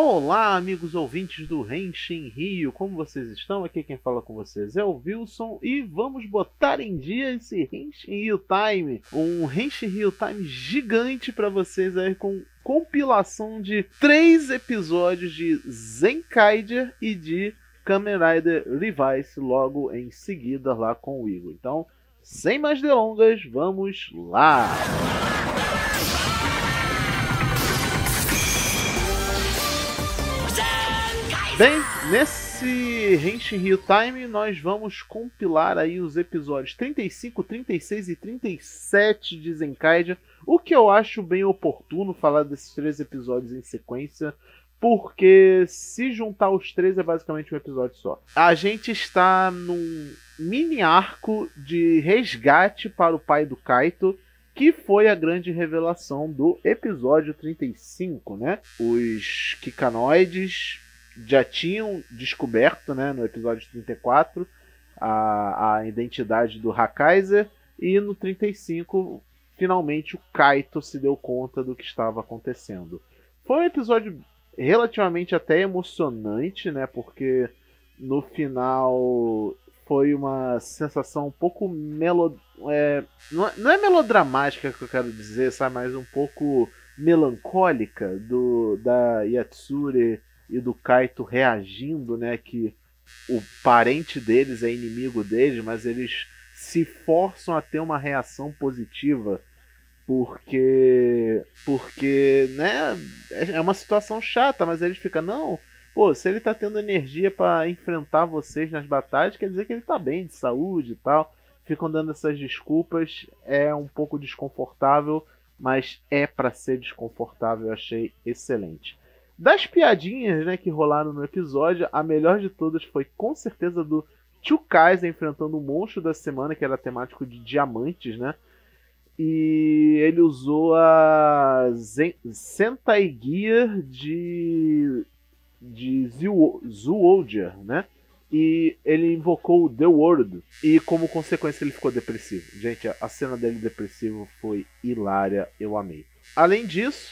Olá, amigos ouvintes do Renshin Rio, como vocês estão? Aqui quem fala com vocês é o Wilson e vamos botar em dia esse Renshin Rio Time, um Renshin Rio Time gigante para vocês aí com compilação de três episódios de Zenkaiger e de Kamen Rider Revice logo em seguida lá com o Igor. Então, sem mais delongas, vamos lá! Bem, nesse Henshin Rio Time nós vamos compilar aí os episódios 35, 36 e 37 de Zenkaiger, o que eu acho bem oportuno falar desses três episódios em sequência, porque se juntar os três é basicamente um episódio só. A gente está num mini arco de resgate para o pai do Kaito, que foi a grande revelação do episódio 35, né? Os Kikanoides já tinham descoberto, né, no episódio 34, a, a identidade do Hakaiser, e no 35, finalmente o Kaito se deu conta do que estava acontecendo. Foi um episódio relativamente até emocionante, né, porque no final foi uma sensação um pouco melo... É, não, não é melodramática que eu quero dizer, sabe, mas um pouco melancólica do da Yatsure e do Kaito reagindo, né, que o parente deles é inimigo deles, mas eles se forçam a ter uma reação positiva porque porque né é uma situação chata mas eles ficam não pô se ele tá tendo energia para enfrentar vocês nas batalhas quer dizer que ele tá bem de saúde e tal. Ficam dando essas desculpas é um pouco desconfortável mas é para ser desconfortável eu achei excelente das piadinhas né, que rolaram no episódio, a melhor de todas foi com certeza do Tio Kaiser enfrentando o monstro da semana, que era temático de diamantes, né? E ele usou a Zen Sentai Gear de, de Zoolger, né? E ele invocou The World. E como consequência ele ficou depressivo. Gente, a cena dele depressivo foi hilária, eu amei. Além disso,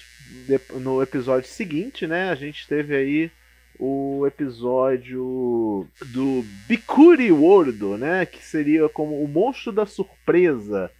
no episódio seguinte, né, a gente teve aí o episódio do Bikuri World, né, que seria como o monstro da surpresa.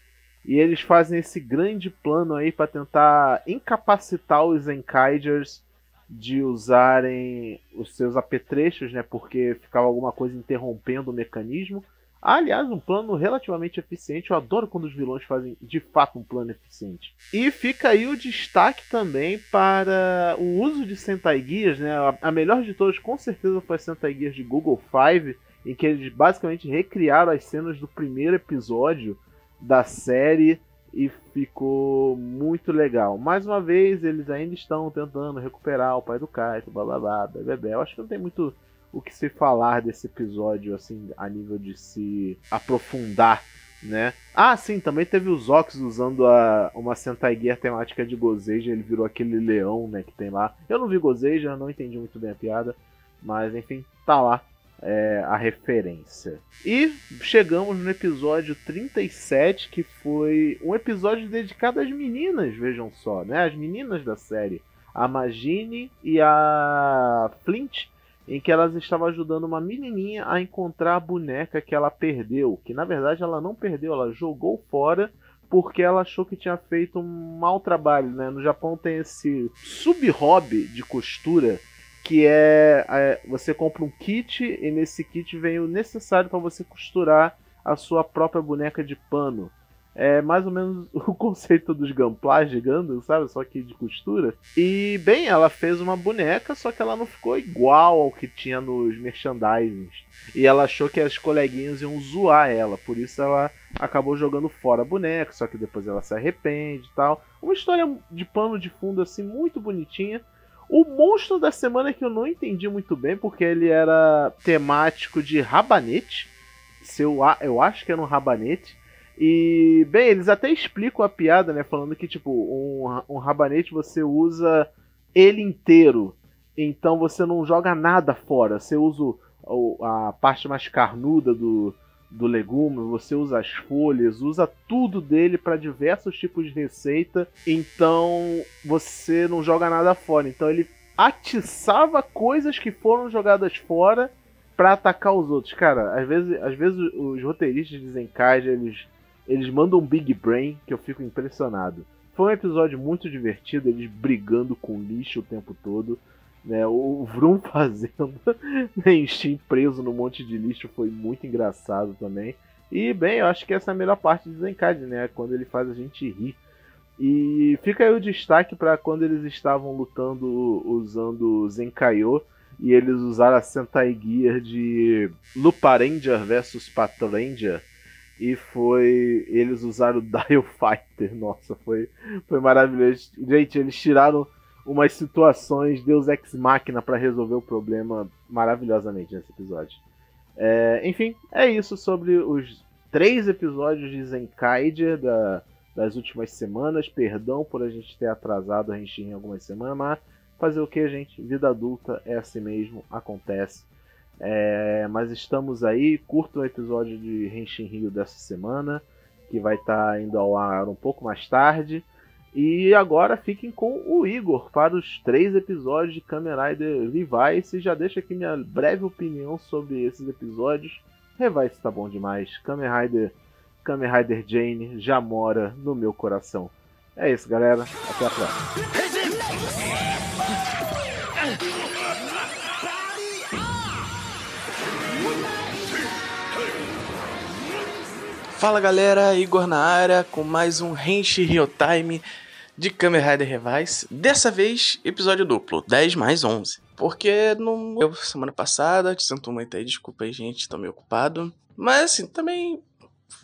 E eles fazem esse grande plano aí para tentar incapacitar os Enkaiders de usarem os seus apetrechos, né, porque ficava alguma coisa interrompendo o mecanismo. Aliás, um plano relativamente eficiente. Eu adoro quando os vilões fazem de fato um plano eficiente. E fica aí o destaque também para o uso de Sentai Guias, né? A melhor de todas, com certeza, foi a Sentai Guias de Google Five, em que eles basicamente recriaram as cenas do primeiro episódio da série e ficou muito legal. Mais uma vez, eles ainda estão tentando recuperar o pai do Kaito, blá blá blá, bebê. Eu acho que não tem muito o que se falar desse episódio, assim, a nível de se aprofundar, né? Ah, sim, também teve os Ox usando a, uma Sentai temática de Gozeja, ele virou aquele leão, né, que tem lá. Eu não vi Gozeja, não entendi muito bem a piada, mas enfim, tá lá é, a referência. E chegamos no episódio 37, que foi um episódio dedicado às meninas, vejam só, né? As meninas da série. A Magine e a Flint em que elas estavam ajudando uma menininha a encontrar a boneca que ela perdeu, que na verdade ela não perdeu, ela jogou fora porque ela achou que tinha feito um mau trabalho, né? No Japão tem esse sub-hobby de costura que é, é, você compra um kit e nesse kit vem o necessário para você costurar a sua própria boneca de pano é mais ou menos o conceito dos Gunpla gigando, sabe? Só que de costura. E, bem, ela fez uma boneca, só que ela não ficou igual ao que tinha nos merchandisings. E ela achou que as coleguinhas iam zoar ela, por isso ela acabou jogando fora a boneca, só que depois ela se arrepende e tal. Uma história de pano de fundo, assim, muito bonitinha. O monstro da semana que eu não entendi muito bem, porque ele era temático de rabanete. Se eu, eu acho que era um rabanete. E, bem, eles até explicam a piada, né? Falando que, tipo, um, um rabanete você usa ele inteiro. Então você não joga nada fora. Você usa a parte mais carnuda do, do legume, você usa as folhas, usa tudo dele para diversos tipos de receita. Então você não joga nada fora. Então ele atiçava coisas que foram jogadas fora para atacar os outros. Cara, às vezes, às vezes os roteiristas de Zenkaiger, eles, eles mandam um Big Brain que eu fico impressionado. Foi um episódio muito divertido, eles brigando com lixo o tempo todo. Né, o Vroom fazendo Steam preso no monte de lixo foi muito engraçado também. E bem, eu acho que essa é a melhor parte de Zenkad, né? Quando ele faz a gente rir. E fica aí o destaque para quando eles estavam lutando usando Zenkaio e eles usaram a Sentai Gear de Luparanger versus Patranger e foi eles usaram o Dial Fighter. Nossa, foi foi maravilhoso. Gente, eles tiraram umas situações Deus Ex Machina para resolver o problema maravilhosamente nesse episódio. É, enfim, é isso sobre os três episódios de Zenkaiger da das últimas semanas. Perdão por a gente ter atrasado a gente em algumas semanas, mas fazer o que, gente? Vida adulta é assim mesmo, acontece. É, mas estamos aí, curta o episódio de Henshin Rio dessa semana, que vai estar tá indo ao ar um pouco mais tarde. E agora fiquem com o Igor para os três episódios de Kamen Rider Levice. Já deixo aqui minha breve opinião sobre esses episódios. Revice tá bom demais. Kamen Rider Kamen Rider Jane já mora no meu coração. É isso, galera. Até a próxima. Fala galera, Igor na área com mais um Henshi Real Time de Kamen Rider Revise. Dessa vez, episódio duplo, 10 mais 11. Porque no eu, semana passada, te sinto muito aí, desculpa aí gente, tô meio ocupado. Mas assim, também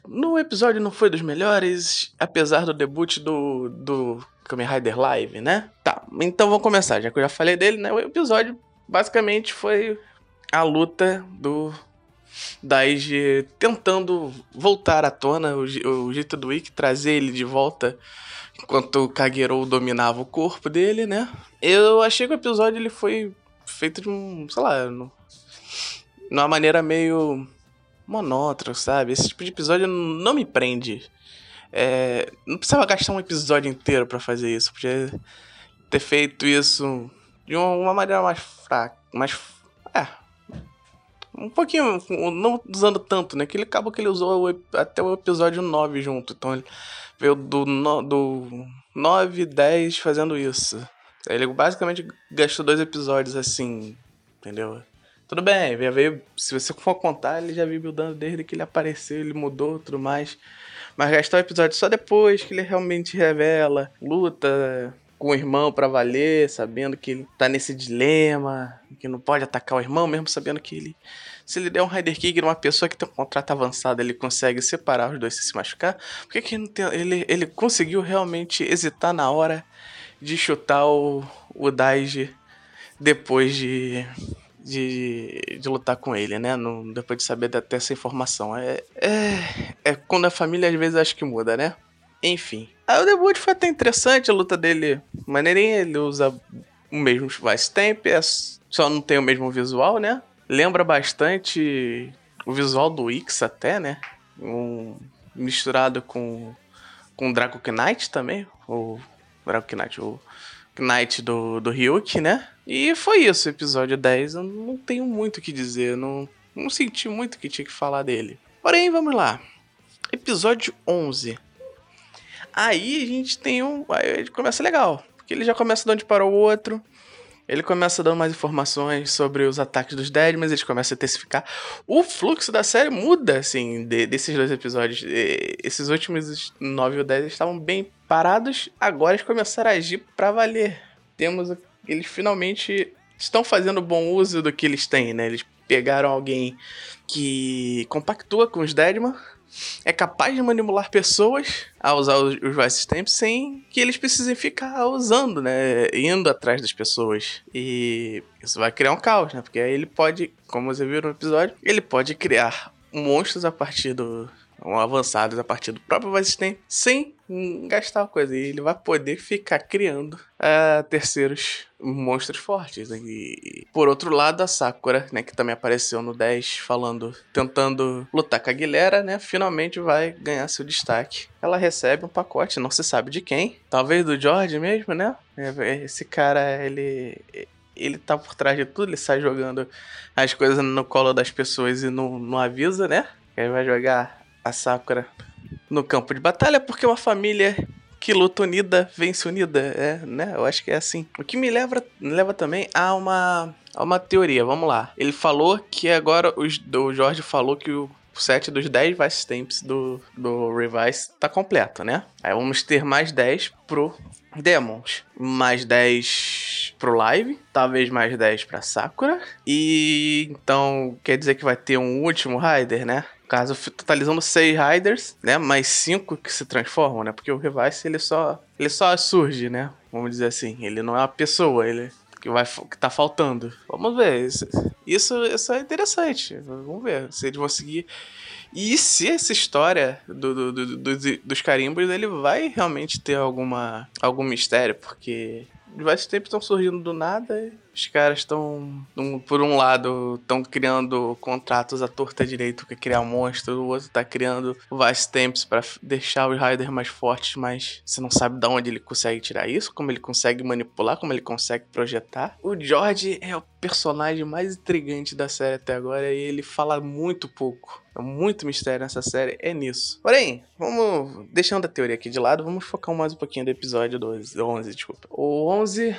no episódio não foi dos melhores, apesar do debut do, do Kamen Rider Live, né? Tá, então vamos começar, já que eu já falei dele, né? O episódio basicamente foi a luta do Daiji tentando voltar à tona, o, o jeito do Ikki trazer ele de volta enquanto o Kagero dominava o corpo dele, né? Eu achei que o episódio ele foi feito de um, sei lá, no, numa maneira meio monótono, sabe? Esse tipo de episódio não me prende. É, não precisava gastar um episódio inteiro para fazer isso. Podia ter feito isso de uma maneira mais fraca. Mais. Um pouquinho. Não usando tanto, né? Que ele acabou que ele usou até o episódio 9 junto. Então ele veio do, no, do 9 10 fazendo isso. Ele basicamente gastou dois episódios assim. Entendeu? Tudo bem, veio, se você for contar, ele já veio buildando desde que ele apareceu, ele mudou tudo mais. Mas gastar o episódio só depois que ele realmente revela, luta com o irmão para valer, sabendo que ele tá nesse dilema, que não pode atacar o irmão, mesmo sabendo que ele. Se ele der um Rider Kick numa pessoa que tem um contrato avançado, ele consegue separar os dois se se machucar. Por que, que ele, ele, ele conseguiu realmente hesitar na hora de chutar o, o Daiji depois de de, de lutar com ele, né? No, depois de saber até essa informação. É, é, é quando a família às vezes acha que muda, né? Enfim. Aí o debut foi até interessante, a luta dele maneirinha, ele usa o mesmo Vice Temp, é, só não tem o mesmo visual, né? Lembra bastante o visual do X até, né? Um, misturado com, com Draco Knight também, o Draco Knight, o Knight do, do Ryuk, né? E foi isso, episódio 10. Eu não tenho muito o que dizer, não, não senti muito que tinha que falar dele. Porém, vamos lá. Episódio 11. Aí a gente tem um. Aí começa legal. Porque ele já começa de onde parou o outro. Ele começa dando mais informações sobre os ataques dos Dead, mas eles começam a intensificar. O fluxo da série muda, assim, de, desses dois episódios. E, esses últimos 9 ou 10 estavam bem parados, agora eles começaram a agir para valer. Temos. Eles finalmente estão fazendo bom uso do que eles têm, né? Eles pegaram alguém que compactua com os Deadman é capaz de manipular pessoas a usar os, Vice Stamps sem que eles precisem ficar usando, né? Indo atrás das pessoas. E isso vai criar um caos, né? Porque aí ele pode, como você viu no episódio, ele pode criar monstros a partir do. avançados a partir do próprio Vice Stamp sem gastar coisa. E ele vai poder ficar criando uh, terceiros monstros fortes. E por outro lado, a Sakura, né, que também apareceu no 10, falando, tentando lutar com a Guilherme, né, finalmente vai ganhar seu destaque. Ela recebe um pacote, não se sabe de quem, talvez do George mesmo, né? É, esse cara, ele ele tá por trás de tudo, ele sai jogando as coisas no colo das pessoas e não, não avisa, né? Ele vai jogar a Sakura no campo de batalha porque uma família que luta unida vence unida, é, né? Eu acho que é assim. O que me leva, me leva também a uma, a uma teoria, vamos lá. Ele falou que agora os, o Jorge falou que o set dos 10 Vice Stamps do, do Revise tá completo, né? Aí vamos ter mais 10 pro Demons, mais 10 pro Live, talvez mais 10 pra Sakura. E então quer dizer que vai ter um último Rider, né? Caso, totalizando 6 Riders, né? Mais 5 que se transformam, né? Porque o Revice ele só, ele só surge, né? Vamos dizer assim. Ele não é uma pessoa, ele que vai que tá faltando. Vamos ver. Isso, isso, isso é interessante. Vamos ver se eles vão seguir. E se essa história do, do, do, do dos carimbos ele vai realmente ter alguma algum mistério, porque diversos tempos estão surgindo do nada os caras estão, um, por um lado, estão criando contratos à torta direito que criar um monstro, o outro tá criando Vice Temps para deixar os Riders mais fortes, mas você não sabe de onde ele consegue tirar isso, como ele consegue manipular, como ele consegue projetar. O George é o personagem mais intrigante da série até agora e ele fala muito pouco. É muito mistério nessa série, é nisso. Porém, vamos deixando a teoria aqui de lado, vamos focar mais um pouquinho do episódio 12, 11, desculpa. O 11,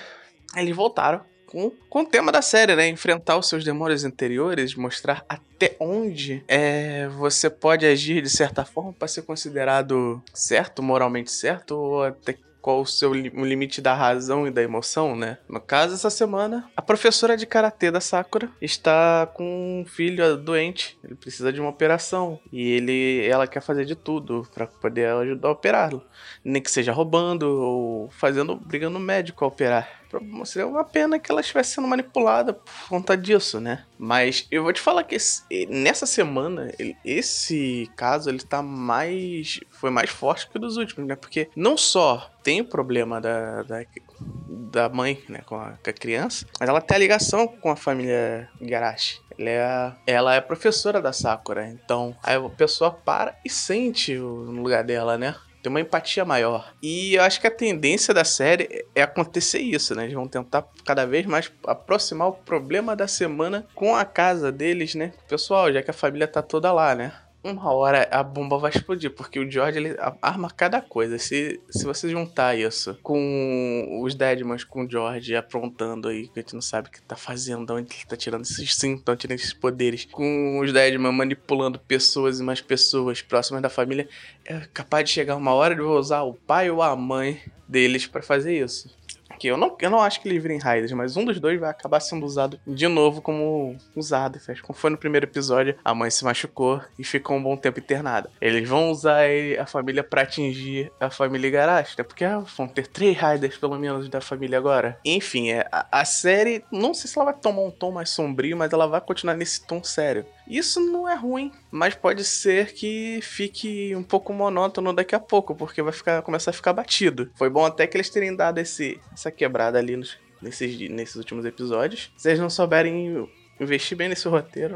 eles voltaram com, com o tema da série, né? Enfrentar os seus demônios interiores, mostrar até onde é, você pode agir de certa forma para ser considerado certo, moralmente certo, ou até qual o seu o limite da razão e da emoção, né? No caso, essa semana, a professora de karatê da Sakura está com um filho doente. Ele precisa de uma operação e ele, ela quer fazer de tudo para poder ajudar a operá-lo, nem que seja roubando ou fazendo, brigando médico a operar. Seria uma pena que ela estivesse sendo manipulada por conta disso, né? Mas eu vou te falar que esse, nessa semana, esse caso, ele tá mais. Foi mais forte que o dos últimos, né? Porque não só tem o problema da, da, da mãe, né, com a, com a, criança, mas ela tem a ligação com a família Garashi. Ela é, ela é professora da Sakura, então aí a pessoa para e sente no lugar dela, né? Tem uma empatia maior. E eu acho que a tendência da série é acontecer isso, né? Eles vão tentar cada vez mais aproximar o problema da semana com a casa deles, né? Pessoal, já que a família tá toda lá, né? Uma hora a bomba vai explodir, porque o George ele arma cada coisa. Se, se você juntar isso com os Deadmans, com o George aprontando aí, que a gente não sabe o que tá fazendo, de onde ele tá tirando esses estão tirando esses poderes, com os Deadman manipulando pessoas e mais pessoas próximas da família, é capaz de chegar uma hora de usar o pai ou a mãe deles para fazer isso que eu não, eu não acho que eles virem raiders, mas um dos dois vai acabar sendo usado de novo como usado. Como foi no primeiro episódio, a mãe se machucou e ficou um bom tempo internada. Eles vão usar ele, a família para atingir a família Garashi, né? Porque ah, vão ter três raiders pelo menos da família agora. Enfim, é, a, a série, não sei se ela vai tomar um tom mais sombrio, mas ela vai continuar nesse tom sério. Isso não é ruim, mas pode ser que fique um pouco monótono daqui a pouco, porque vai ficar, começar a ficar batido. Foi bom até que eles terem dado esse, essa quebrada ali nos, nesses, nesses últimos episódios. Se eles não souberem investir bem nesse roteiro,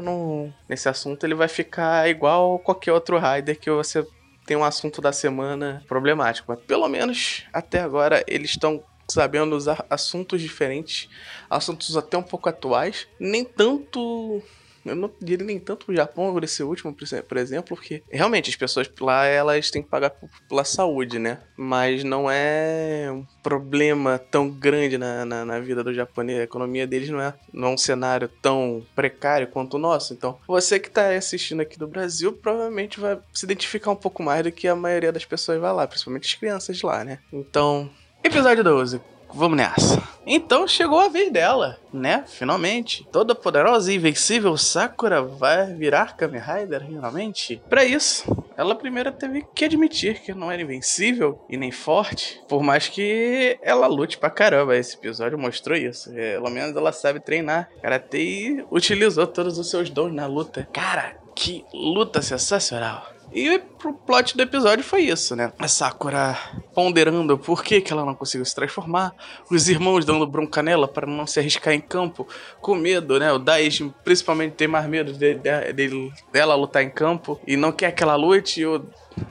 nesse assunto, ele vai ficar igual qualquer outro Rider que você tem um assunto da semana problemático. Mas pelo menos até agora eles estão sabendo usar assuntos diferentes, assuntos até um pouco atuais, nem tanto eu não diria nem tanto o Japão por esse último, por exemplo, porque realmente as pessoas lá elas têm que pagar pela saúde, né? Mas não é um problema tão grande na, na, na vida do japonês. A economia deles não é, não é um cenário tão precário quanto o nosso. Então, você que está assistindo aqui do Brasil provavelmente vai se identificar um pouco mais do que a maioria das pessoas vai lá, principalmente as crianças lá, né? Então, episódio 12 vamos nessa. Então chegou a vez dela, né? Finalmente. Toda poderosa e invencível Sakura vai virar Kamen Rider, finalmente. Para isso, ela primeiro teve que admitir que não era invencível e nem forte, por mais que ela lute pra caramba. Esse episódio mostrou isso. Pelo menos ela sabe treinar karate e utilizou todos os seus dons na luta. Cara, que luta sensacional. E pro plot do episódio foi isso, né? A Sakura ponderando por que, que ela não conseguiu se transformar, os irmãos dando bronca nela para não se arriscar em campo, com medo, né? O Daiji principalmente tem mais medo de, de, de, dela lutar em campo e não quer que ela lute. E o,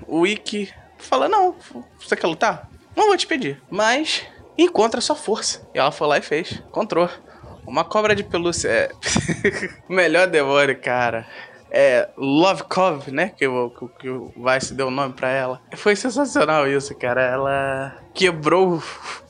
o Ikki fala: Não, você quer lutar? Não vou te pedir. Mas encontra sua força. E ela foi lá e fez. Encontrou Uma cobra de pelúcia é. melhor demônio, cara é, Love Cove, né? Que o, que o Vice deu o nome pra ela. Foi sensacional isso, cara. Ela quebrou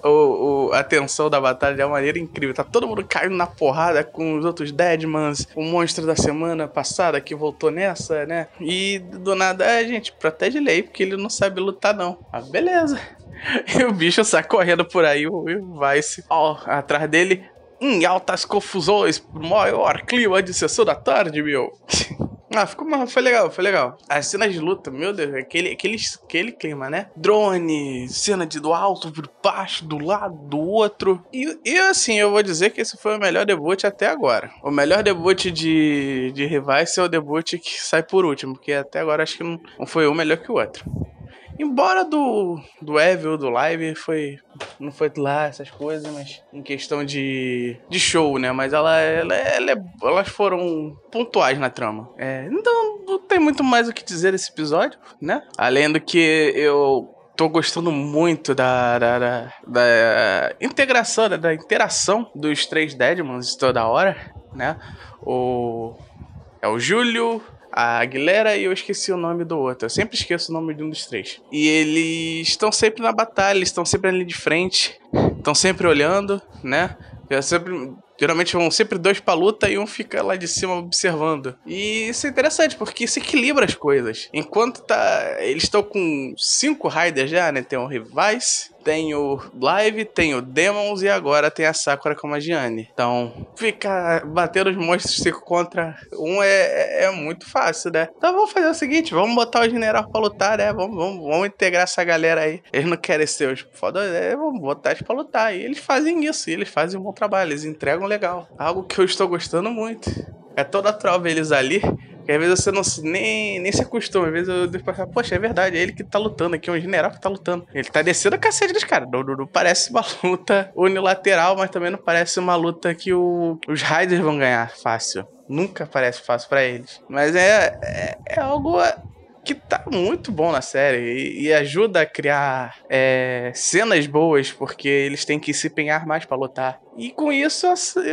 o, o, a tensão da batalha de uma maneira incrível. Tá todo mundo caindo na porrada com os outros Deadmans, o monstro da semana passada que voltou nessa, né? E do nada, é, gente, protege ele aí, porque ele não sabe lutar, não. Ah, beleza. E o bicho sai correndo por aí, o Vice, ó, atrás dele, em altas confusões, maior clima de sessão da tarde, meu. Ah, ficou foi legal, foi legal. As cenas de luta, meu Deus, aquele, aquele, aquele clima, né? Drone, cena de do alto, por baixo, do lado, do outro. E, e assim, eu vou dizer que esse foi o melhor debut até agora. O melhor debut de, de Revice é o debut que sai por último, porque até agora acho que não, não foi um melhor que o outro. Embora do, do Evil, do Live, foi. Não foi lá essas coisas, mas em questão de, de show, né? Mas ela, ela, ela, é, elas foram pontuais na trama. É, então não tem muito mais o que dizer desse episódio, né? Além do que eu tô gostando muito da, da, da, da integração, da, da, interação dos três Deadmans toda hora, né? O. É o Júlio, a Aguilera e eu esqueci o nome do outro. Eu sempre esqueço o nome de um dos três. E eles estão sempre na batalha, eles estão sempre ali de frente, estão sempre olhando, né? Eu sempre Geralmente vão sempre dois pra luta e um fica lá de cima observando. E isso é interessante, porque isso equilibra as coisas. Enquanto tá. Eles estão com cinco Raiders já, né? Tem o Rivais, tem o Live, tem o Demons e agora tem a Sakura como a Gianni. Então, ficar batendo os monstros contra um é, é, é, muito fácil, né? Então vamos fazer o seguinte: vamos botar o general pra lutar, né? Vamos, vamos, vamos integrar essa galera aí. Eles não querem ser os foda, é, vamos botar eles pra lutar. E eles fazem isso, e eles fazem um bom trabalho, eles entregam legal. Algo que eu estou gostando muito. É toda a trova eles ali. Que às vezes você não nem, nem se acostuma. Às vezes eu depois falo, poxa, é verdade, é ele que tá lutando aqui, é um general que tá lutando. Ele tá descendo a cacete dos caras. Não, não, não, parece uma luta unilateral, mas também não parece uma luta que o, os Riders vão ganhar fácil. Nunca parece fácil para eles. Mas é, é, é algo que tá muito bom na série e, e ajuda a criar é, cenas boas, porque eles têm que se empenhar mais para lutar. E com isso,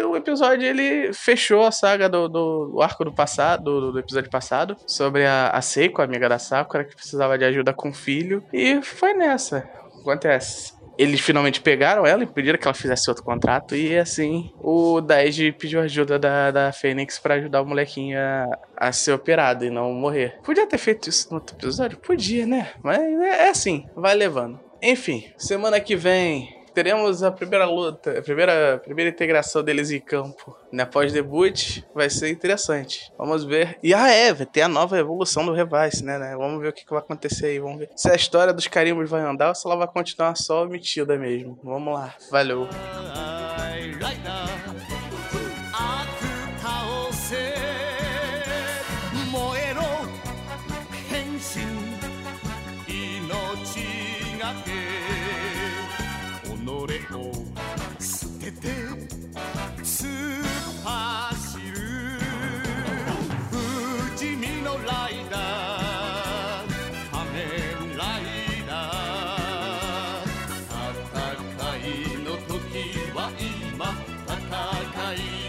o episódio ele fechou a saga do, do, do arco do passado, do, do, episódio passado, sobre a, a Seiko, a amiga da Sakura, que precisava de ajuda com o filho. E foi nessa. Acontece eles finalmente pegaram ela e pediram que ela fizesse outro contrato. E assim, o Daiji pediu ajuda da, da Fênix para ajudar o molequinho a, a, ser operado e não morrer. Podia ter feito isso no outro episódio? Podia, né? Mas é, é assim, vai levando. Enfim, semana que vem teremos a primeira luta, a primeira, a primeira integração deles em campo. Né? Após debut, vai ser interessante. Vamos ver. E ah, é, ter a nova evolução do Revice, né, né? Vamos ver o que, que, vai acontecer aí. Vamos ver se a história dos carimbos vai andar ou se ela vai continuar só omitida mesmo. Vamos lá. Valeu. 今戦い